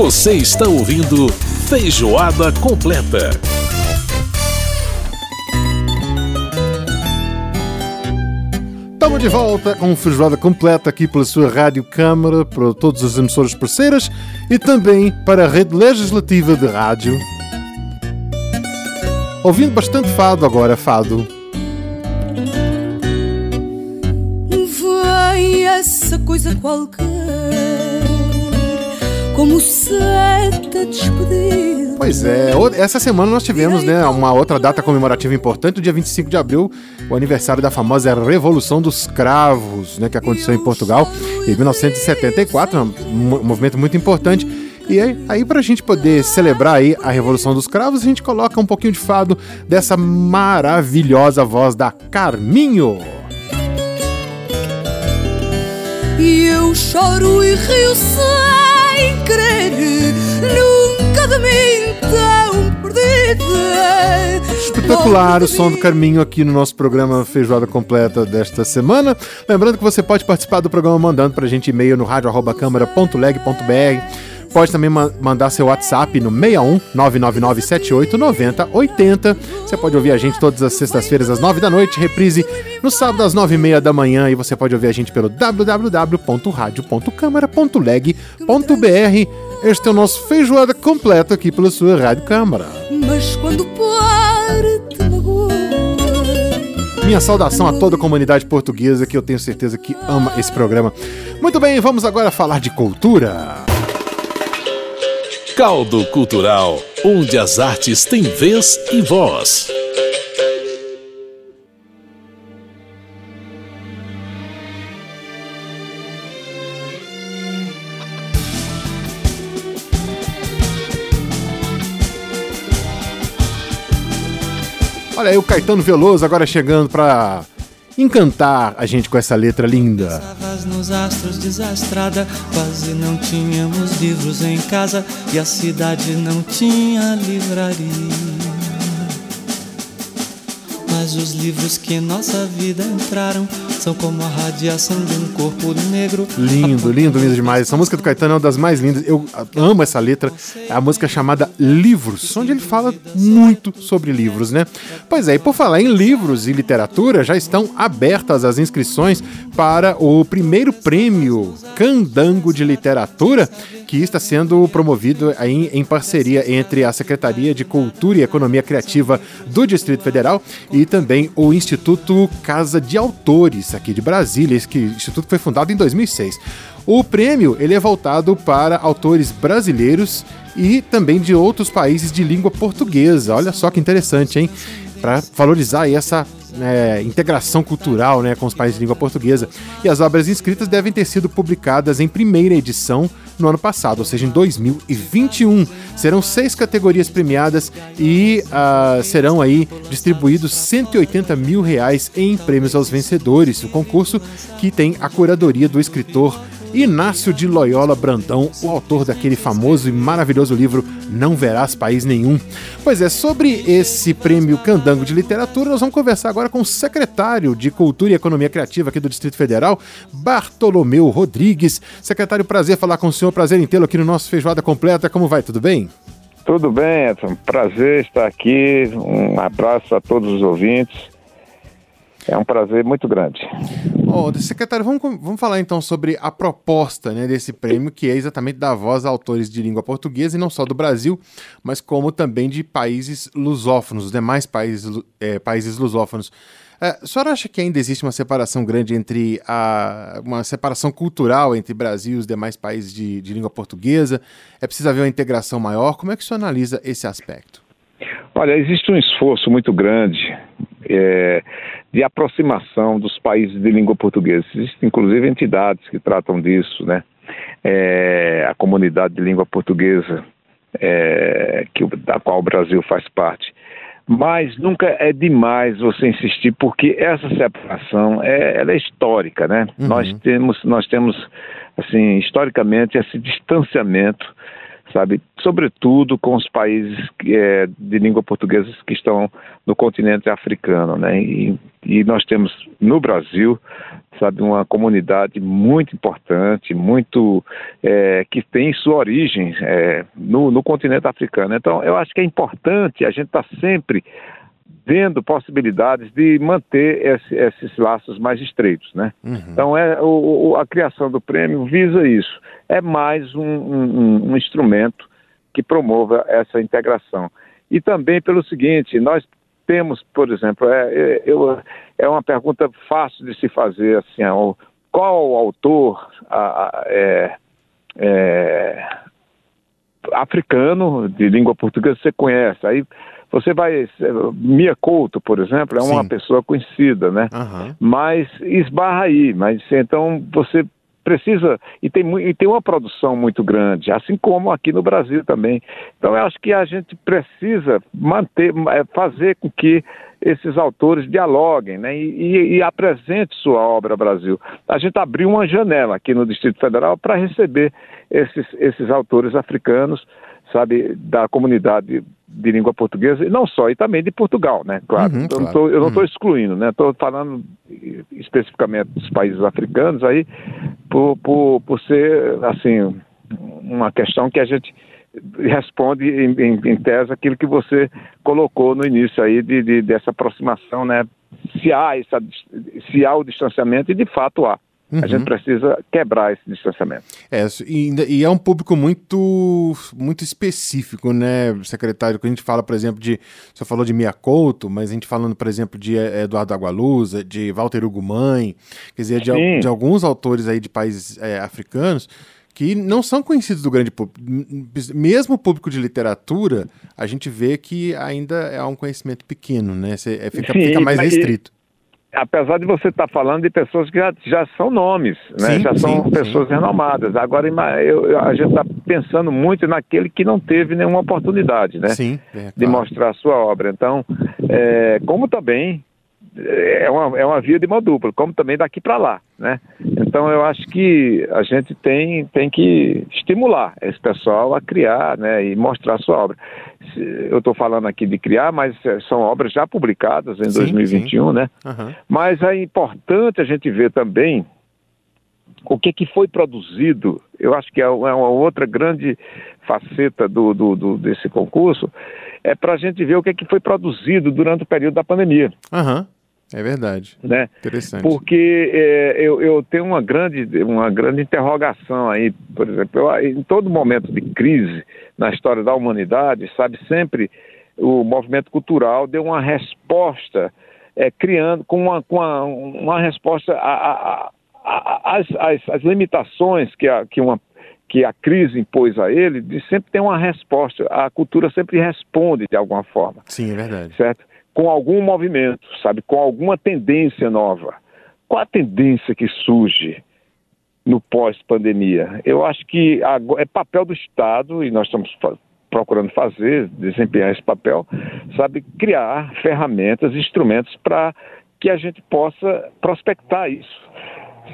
Você está ouvindo Feijoada Completa. Estamos de volta com Feijoada Completa aqui pela sua Rádio Câmara, para todas as emissoras parceiras e também para a Rede Legislativa de Rádio. Ouvindo bastante fado agora, fado. Vai essa coisa qualquer como seta despedida. Pois é, essa semana nós tivemos né, uma outra data comemorativa importante, o dia 25 de abril, o aniversário da famosa Revolução dos Cravos, né, que aconteceu em Portugal em 1974, um movimento muito importante. E aí, aí para a gente poder celebrar aí a Revolução dos Cravos, a gente coloca um pouquinho de fado dessa maravilhosa voz da Carminho. E eu choro e rio sem querer, nunca de mim tão perdida. Espetacular o som do Carminho aqui no nosso programa Feijoada Completa desta semana. Lembrando que você pode participar do programa mandando pra gente e-mail no rádio.câmara.leg.br Pode também ma mandar seu WhatsApp no 61 999 78 90 80. Você pode ouvir a gente todas as sextas-feiras às 9 da noite, reprise no sábado às 9 e meia da manhã e você pode ouvir a gente pelo www.radio.câmara.leg.br. Este é o nosso feijoada completo aqui pela sua Rádio Câmara. Mas quando parte. Minha saudação a toda a comunidade portuguesa que eu tenho certeza que ama esse programa. Muito bem, vamos agora falar de cultura. Caldo Cultural, onde as artes têm vez e voz. Olha aí o Caetano Veloso agora chegando para encantar a gente com essa letra linda. Nos astros desastrada, quase não tínhamos livros em casa e a cidade não tinha livraria. Mas os livros que em nossa vida entraram são como a radiação de um corpo negro. Lindo, lindo, lindo demais. Essa música do Caetano é uma das mais lindas. Eu amo essa letra. É a música chamada Livros, onde ele fala muito sobre livros, né? Pois é, e por falar em livros e literatura, já estão abertas as inscrições para o primeiro prêmio Candango de Literatura, que está sendo promovido em, em parceria entre a Secretaria de Cultura e Economia Criativa do Distrito Federal e também o Instituto Casa de Autores aqui de Brasília. Esse que, instituto foi fundado em 2006. O prêmio ele é voltado para autores brasileiros e também de outros países de língua portuguesa. Olha só que interessante, hein? Para valorizar essa é, integração cultural né, com os países de língua portuguesa. E as obras inscritas devem ter sido publicadas em primeira edição no ano passado, ou seja, em 2021. Serão seis categorias premiadas e uh, serão aí distribuídos 180 mil reais em prêmios aos vencedores. O concurso que tem a curadoria do escritor Inácio de Loyola Brandão, o autor daquele famoso e maravilhoso livro Não Verás País Nenhum. Pois é, sobre esse prêmio Candango de Literatura, nós vamos conversar agora com o secretário de Cultura e Economia Criativa aqui do Distrito Federal, Bartolomeu Rodrigues. Secretário, prazer falar com o senhor, prazer em tê-lo aqui no nosso Feijoada Completa. Como vai? Tudo bem? Tudo bem, Edson. Prazer estar aqui. Um abraço a todos os ouvintes. É um prazer muito grande. Oh, secretário, vamos, vamos falar então sobre a proposta né, desse prêmio, que é exatamente dar voz a autores de língua portuguesa, e não só do Brasil, mas como também de países lusófonos, os demais países, é, países lusófonos. É, a senhora acha que ainda existe uma separação grande entre a. uma separação cultural entre Brasil e os demais países de, de língua portuguesa? É preciso haver uma integração maior? Como é que o senhor analisa esse aspecto? Olha, existe um esforço muito grande é, de aproximação dos países de língua portuguesa. Existem, inclusive, entidades que tratam disso, né? É, a comunidade de língua portuguesa, é, que, da qual o Brasil faz parte. Mas nunca é demais você insistir, porque essa separação é, ela é histórica, né? Uhum. Nós temos, nós temos, assim, historicamente, esse distanciamento sabe? Sobretudo com os países é, de língua portuguesa que estão no continente africano, né? E, e, nós temos no Brasil, sabe, uma comunidade muito importante, muito é, que tem sua origem é, no, no continente africano. Então, eu acho que é importante a gente estar tá sempre vendo possibilidades de manter esse, esses laços mais estreitos, né? Uhum. Então é o, a criação do prêmio visa isso. É mais um, um, um, instrumento que promova essa integração. E também pelo seguinte, nós temos, por exemplo, é, é, eu, é uma pergunta fácil de se fazer assim, qual autor a, a, é, é, africano de língua portuguesa você conhece? Aí você vai. Mia Couto, por exemplo, é uma Sim. pessoa conhecida, né? Uhum. Mas esbarra aí. Mas então você precisa. E tem, e tem uma produção muito grande, assim como aqui no Brasil também. Então eu acho que a gente precisa manter, é, fazer com que esses autores dialoguem né, e, e, e apresente sua obra ao Brasil. A gente abriu uma janela aqui no Distrito Federal para receber esses, esses autores africanos sabe, da comunidade de língua portuguesa, e não só, e também de Portugal, né? Claro. Uhum, eu, claro. eu não estou uhum. excluindo, né? Estou falando especificamente dos países africanos aí, por, por, por ser, assim, uma questão que a gente responde em, em, em, tese aquilo que você colocou no início aí de, de, dessa aproximação, né? Se há, essa, se há o distanciamento, e de fato há. Uhum. A gente uhum. precisa quebrar esse distanciamento. É, e, é um público muito, muito específico, né, secretário? Quando a gente fala, por exemplo, de. Você falou de Mia Couto, mas a gente falando, por exemplo, de eh, Eduardo Agualusa, de Walter Ugumãe, quer dizer, de, de, alguns autores aí de países é, africanos que não são conhecidos do grande público. Mesmo o público de literatura, a gente vê que ainda é um conhecimento pequeno, né? Você, é, fica, Sim, fica mais restrito apesar de você estar tá falando de pessoas que já, já são nomes, né? Sim, já são sim, pessoas sim. renomadas. Agora eu, a gente está pensando muito naquele que não teve nenhuma oportunidade, né? Sim, é, claro. De mostrar a sua obra. Então, é, como também é uma, é uma via de mão dupla, como também daqui para lá, né? Então eu acho que a gente tem, tem que estimular esse pessoal a criar, né, e mostrar a sua obra. Eu estou falando aqui de criar, mas é, são obras já publicadas em sim, 2021, sim. né? Uhum. Mas é importante a gente ver também o que, que foi produzido. Eu acho que é uma outra grande faceta do, do, do desse concurso, é para a gente ver o que, que foi produzido durante o período da pandemia. Uhum. É verdade. Né? Interessante. Porque é, eu, eu tenho uma grande, uma grande interrogação aí, por exemplo, eu, em todo momento de crise na história da humanidade, sabe, sempre o movimento cultural deu uma resposta, é, criando, com uma, com uma, uma resposta às as limitações que, a, que, uma, que a crise impôs a ele, de sempre ter uma resposta. A cultura sempre responde de alguma forma. Sim, é verdade. Certo? Com algum movimento, sabe, com alguma tendência nova. Qual a tendência que surge no pós-pandemia? Eu acho que é papel do Estado, e nós estamos procurando fazer, desempenhar esse papel, sabe, criar ferramentas, instrumentos para que a gente possa prospectar isso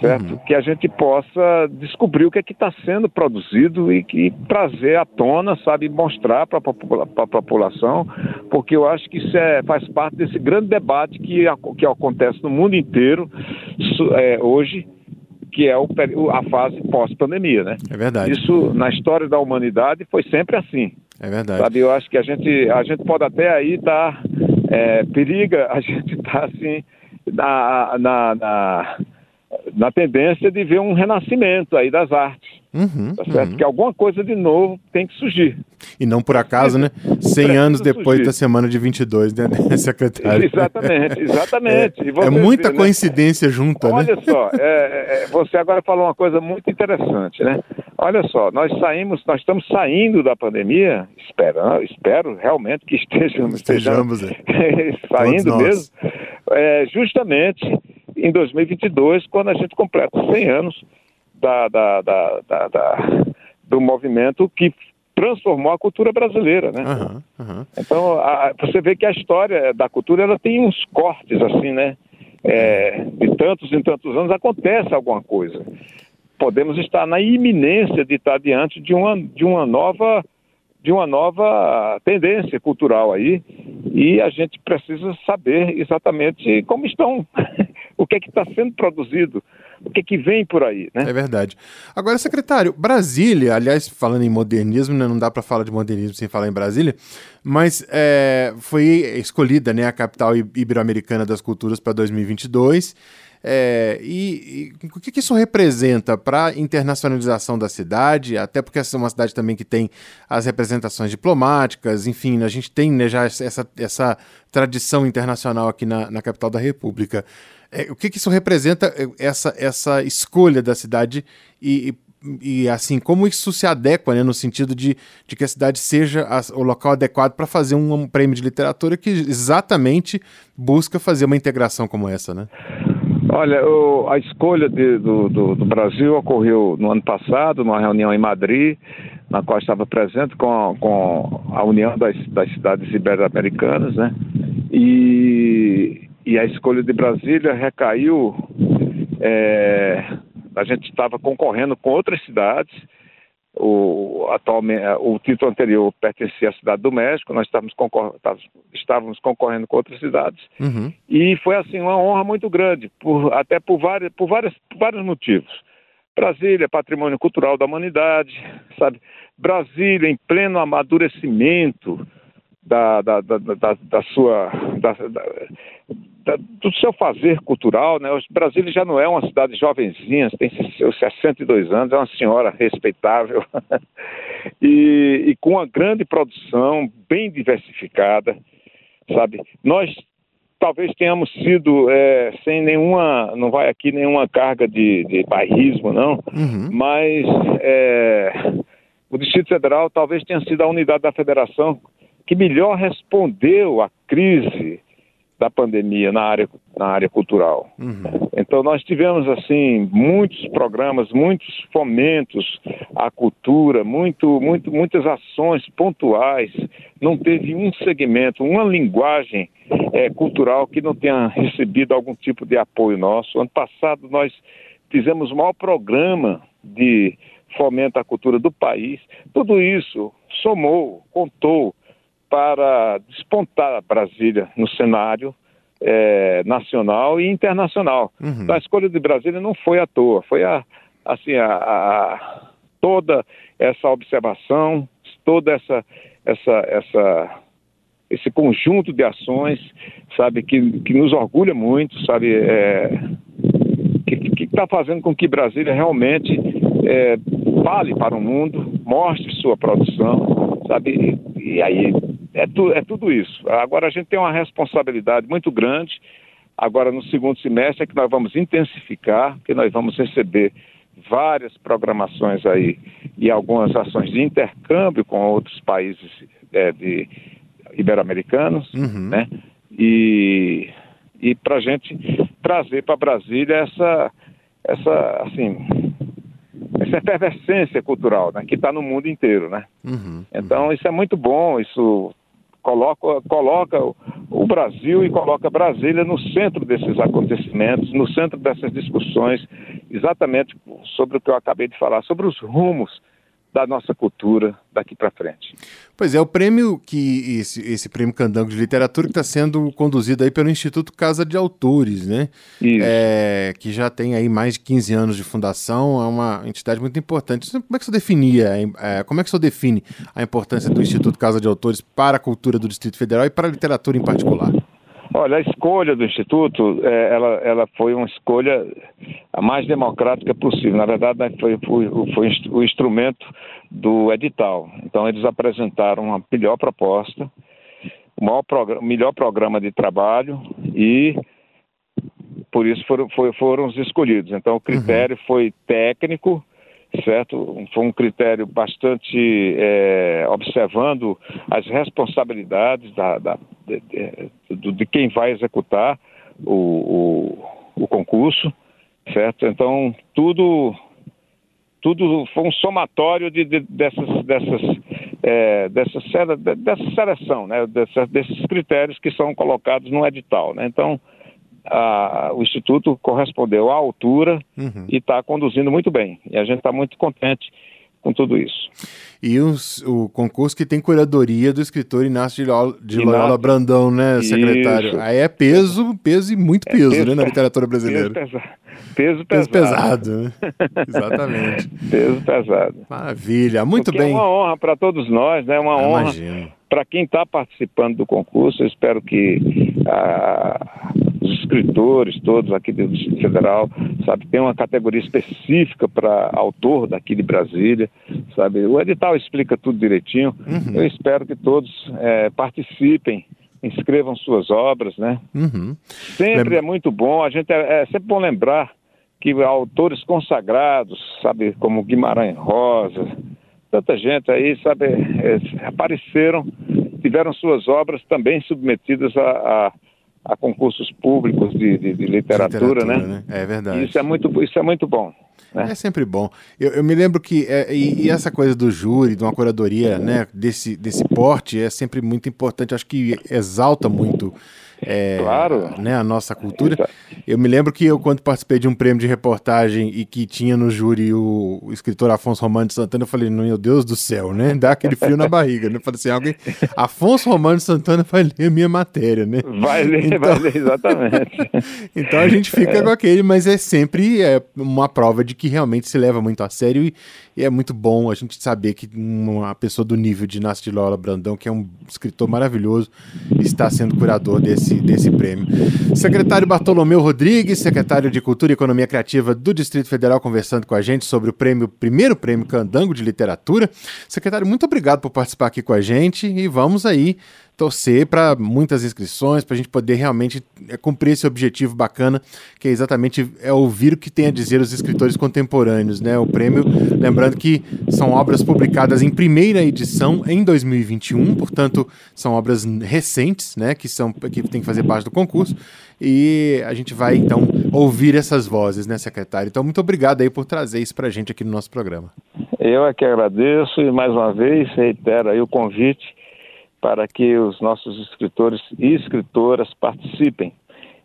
certo? Uhum. Que a gente possa descobrir o que é que está sendo produzido e, que trazer à tona, sabe, mostrar para a população, porque eu acho que isso é, faz parte desse grande debate que, que acontece no mundo inteiro é, hoje, que é o, a fase pós-pandemia, né? É verdade. Isso na história da humanidade foi sempre assim. É verdade. Sabe, eu acho que a gente, a gente pode até aí estar, tá, é, periga a gente estar tá, assim, na, na, na na tendência de ver um renascimento aí das artes. Uhum, tá certo? Uhum. Que alguma coisa de novo tem que surgir. E não por acaso, né? 100 anos depois surgir. da semana de 22, né, secretário? Exatamente, exatamente. É, é muita vê, né? coincidência né? junta, Olha né? só, é, é, você agora falou uma coisa muito interessante, né? Olha só, nós saímos, nós estamos saindo da pandemia, espero, espero realmente que estejamos, estejamos, estejamos é. saindo mesmo, é, justamente em 2022, quando a gente completa 100 anos da, da, da, da do movimento que transformou a cultura brasileira, né? Uhum, uhum. Então, a, você vê que a história da cultura ela tem uns cortes assim, né? É, de tantos em tantos anos acontece alguma coisa. podemos estar na iminência de estar diante de uma, de uma nova de uma nova tendência cultural aí e a gente precisa saber exatamente como estão, o que é que está sendo produzido, o que é que vem por aí, né? É verdade. Agora, secretário, Brasília, aliás, falando em modernismo, né, não dá para falar de modernismo sem falar em Brasília, mas é, foi escolhida né, a capital ibero-americana das culturas para 2022. É, e, e, o que, que isso representa para a internacionalização da cidade? Até porque essa é uma cidade também que tem as representações diplomáticas, enfim, a gente tem né, já essa, essa tradição internacional aqui na, na capital da República. É, o que, que isso representa, é, essa, essa escolha da cidade e, e, e, assim, como isso se adequa, né, no sentido de, de que a cidade seja a, o local adequado para fazer um, prêmio de literatura que exatamente busca fazer uma integração como essa, né? Olha, o, a escolha de, do, do, do, Brasil ocorreu no ano passado, numa reunião em Madrid, na qual estava presente com com a União das, das Cidades Ibero-Americanas, né? E, e a escolha de Brasília recaiu. É, a gente estava concorrendo com outras cidades o, atualmente, é, o título anterior pertencia à cidade do México, nós estávamos, concor estávamos concorrendo com outras cidades. Uhum. E foi assim uma honra muito grande, por, até por, várias, por, várias, por vários motivos. Brasília, patrimônio cultural da humanidade, sabe? Brasília em pleno amadurecimento da, da, da, da, da sua da, do seu fazer cultural, né? Brasília já não é uma cidade jovenzinha, tem seus 62 anos, é uma senhora respeitável e, e, com uma grande produção, bem diversificada, sabe? Nós talvez tenhamos sido é, sem nenhuma, não vai aqui nenhuma carga de, de bairrismo, não, uhum. mas é, o Distrito Federal talvez tenha sido a unidade da federação que melhor respondeu à crise da pandemia na área, na área cultural. Uhum. Então nós tivemos assim muitos programas, muitos fomentos à cultura, muito, muito, muitas ações pontuais. Não teve um segmento, uma linguagem é, cultural que não tenha recebido algum tipo de apoio nosso. Ano passado nós fizemos o maior programa de fomento à cultura do país. Tudo isso somou, contou para despontar Brasília no cenário é, nacional e internacional. Uhum. Então, a escolha de Brasília não foi à toa, foi a, assim, a, a, toda essa observação, toda essa, essa, essa, esse conjunto de ações, sabe, que, que nos orgulha muito, sabe, é, que está fazendo com que Brasília realmente é, fale para o mundo, mostre sua produção, sabe, e, e aí é, tu, é tudo isso. Agora a gente tem uma responsabilidade muito grande. Agora no segundo semestre é que nós vamos intensificar, que nós vamos receber várias programações aí e algumas ações de intercâmbio com outros países é, de ibero-americanos, uhum. né? E, e para a gente trazer para Brasília essa, essa, assim, essa efervescência cultural, né? Que está no mundo inteiro, né? Uhum. Então isso é muito bom, isso coloca, coloca o Brasil e coloca Brasília no centro desses acontecimentos, no centro dessas discussões, exatamente sobre o que eu acabei de falar, sobre os rumos da nossa cultura daqui para frente. Pois é, o prêmio que esse, esse prêmio Candango de Literatura que está sendo conduzido aí pelo Instituto Casa de Autores, né? Isso. É, que já tem aí mais de 15 anos de fundação, é uma entidade muito importante. Como é que você definia, é, como é que você define a importância do Instituto Casa de Autores para a cultura do Distrito Federal e para a literatura em particular? Olha, a escolha do Instituto, é, ela, ela foi uma escolha a mais democrática possível. Na verdade, né, foi, foi, foi o instrumento do edital. Então, eles apresentaram uma melhor proposta, o maior programa, melhor programa de trabalho e por isso foram, foi, foram os escolhidos. Então, o critério uhum. foi técnico, certo? Foi um critério bastante é, observando as responsabilidades da, da de, de, de, quem vai executar o, o, o, concurso, certo? Então tudo tudo foi um somatório de, dessas dessas é, dessa, dessa seleção, né? desses critérios que são colocados no edital, né? Então a, o Instituto correspondeu à altura Uhum. e está conduzindo muito bem. E a gente está muito contente com tudo isso. E os- o concurso que tem curadoria do escritor Inácio de Loyola, de Inácio. Loyola Brandão, né, secretário? Isso. Aí é peso, peso e muito peso, peso né, na literatura Peso, brasileira. pesa, peso Peso pesado. pesado, né? Exatamente. Peso pesado. Maravilha, muito Porque bem. É uma honra para todos nós, né? Uma Ah, honra para quem está participando do concurso. Eu espero que ah, os escritores todos aqui do Distrito Federal, sabe, tenham uma categoria específica para autor daqui de Brasília, sabe. O edital explica tudo direitinho. Uhum. Eu espero que todos eh, participem, inscrevam suas obras, né? Uhum. Sempre Lembra- é muito bom, a gente é, é sempre bom lembrar que autores consagrados, sabe, como Guimarães Rosa, tanta gente aí, sabe, é, apareceram, tiveram suas obras também submetidas a, a- a concursos públicos de, de- de literatura, né? É verdade. E Isso é muito, isso é muito bom. né? É sempre bom. Eu, eu me lembro que é, e, e essa coisa do júri, de uma curadoria, né, desse, desse porte é sempre muito importante. Acho que exalta muito é, Claro. né, a nossa cultura. Exa- Eu me lembro que eu, quando participei de um prêmio de reportagem e que tinha no júri o, o escritor Afonso Romano de Santana, eu falei, meu Deus do céu, né? Dá aquele frio na barriga, né? Eu falei assim, alguém. Afonso Romano de Santana vai ler a minha matéria, né? Vai ler, Então- vai ler, exatamente. Então a gente fica com aquele, mas é sempre é, uma prova de que realmente se leva muito a sério e, e é muito bom a gente saber que uma pessoa do nível de Inácio de Lola Brandão, que é um escritor maravilhoso, está sendo curador desse, desse prêmio. Secretário Bartolomeu Rodrigues, secretário de Cultura e Economia Criativa do Distrito Federal, conversando com a gente sobre o prêmio, primeiro prêmio Candango de Literatura. Secretário, muito obrigado por participar aqui com a gente e vamos aí torcer para muitas inscrições, para a gente poder realmente é, cumprir esse objetivo bacana, que é exatamente é ouvir o que tem a dizer os escritores contemporâneos, né? O prêmio, lembrando que são obras publicadas em primeira edição em 2021, portanto, são obras recentes, né, que são que tem que fazer parte do concurso, e a gente vai então ouvir essas vozes, né, secretário? Então, muito obrigado aí por trazer isso para a gente aqui no nosso programa. Eu é que agradeço e mais uma vez reitero aí o convite para que os nossos escritores e escritoras participem.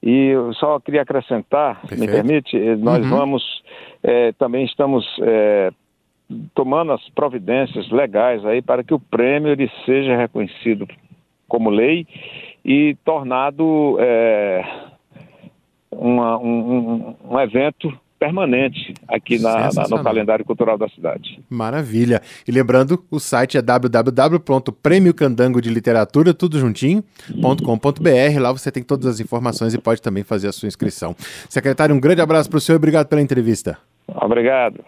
E eu só queria acrescentar, Perfeito. me permite, eh, nós Uhum. vamos, eh, também estamos eh, tomando as providências legais aí para que o prêmio ele seja reconhecido como lei e tornado eh, uma- um, um- um evento permanente aqui na- na- no calendário cultural da cidade. Maravilha. E lembrando, o site é www.prêmiocandango de literatura, tudo juntinho.com.br. Lá você tem todas as informações e pode também fazer a sua inscrição. Secretário, um grande abraço para o senhor e obrigado pela entrevista. Obrigado.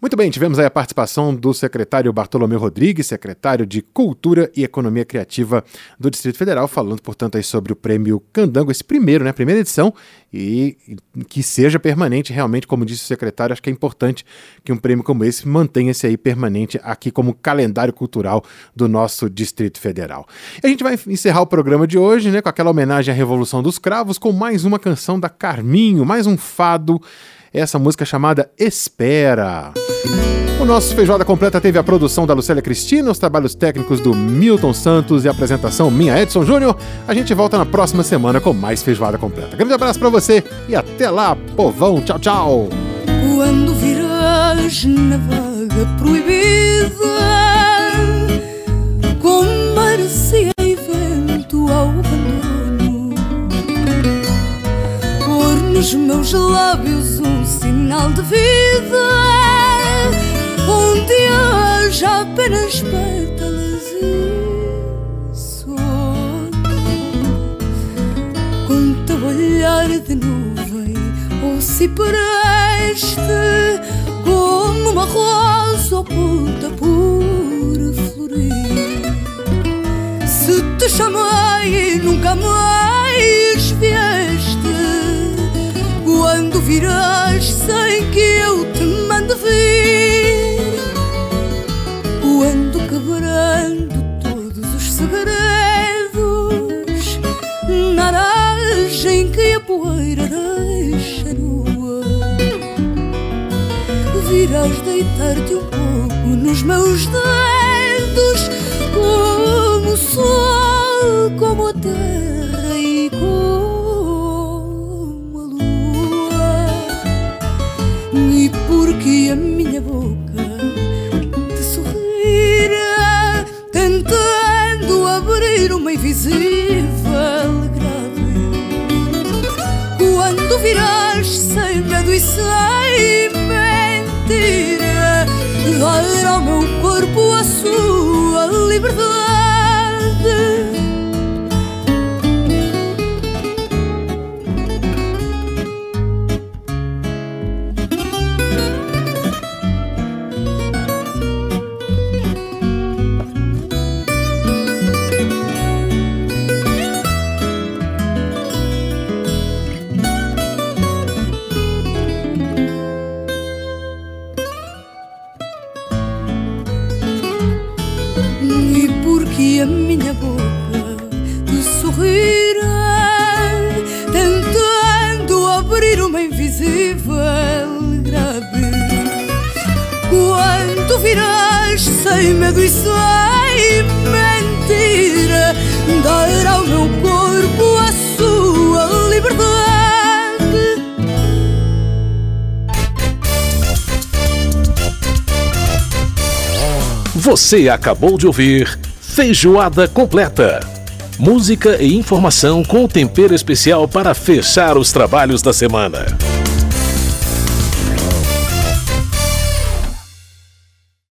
Muito bem, tivemos aí a participação do secretário Bartolomeu Rodrigues, secretário de Cultura e Economia Criativa do Distrito Federal, falando, portanto, aí sobre o prêmio Candango, esse primeiro, né, primeira edição, e que seja permanente, realmente, como disse o secretário, acho que é importante que um prêmio como esse mantenha-se aí permanente aqui como calendário cultural do nosso Distrito Federal. E a gente vai encerrar o programa de hoje, né, com aquela homenagem à Revolução dos Cravos, com mais uma canção da Carminho, mais um fado, essa música chamada Espera. O nosso Feijoada Completa teve a produção da Lucélia Cristina, os trabalhos técnicos do Milton Santos e a apresentação minha, Edson Júnior. A gente volta na próxima semana com mais Feijoada Completa. Grande abraço pra você e até lá, povão. Tchau, tchau. Quando viras na vaga proibida nos meus lábios um sinal de vida Onde haja apenas pétalas e sono com teu olhar de nuvem ou se preste como uma rosa oculta por florir. Se te chamei e nunca mais virás sem que eu te mande vir, quando quebrando todos os segredos na aragem que a poeira deixa nua virás deitar-te um pouco nos meus dedos como o sol, como a terra medo e sem mentira, dar ao meu corpo a sua liberdade. Sem medo e sem mentira, dar ao meu corpo a sua liberdade. Você acabou de ouvir Feijoada Completa. Música e informação com tempero especial para fechar os trabalhos da semana.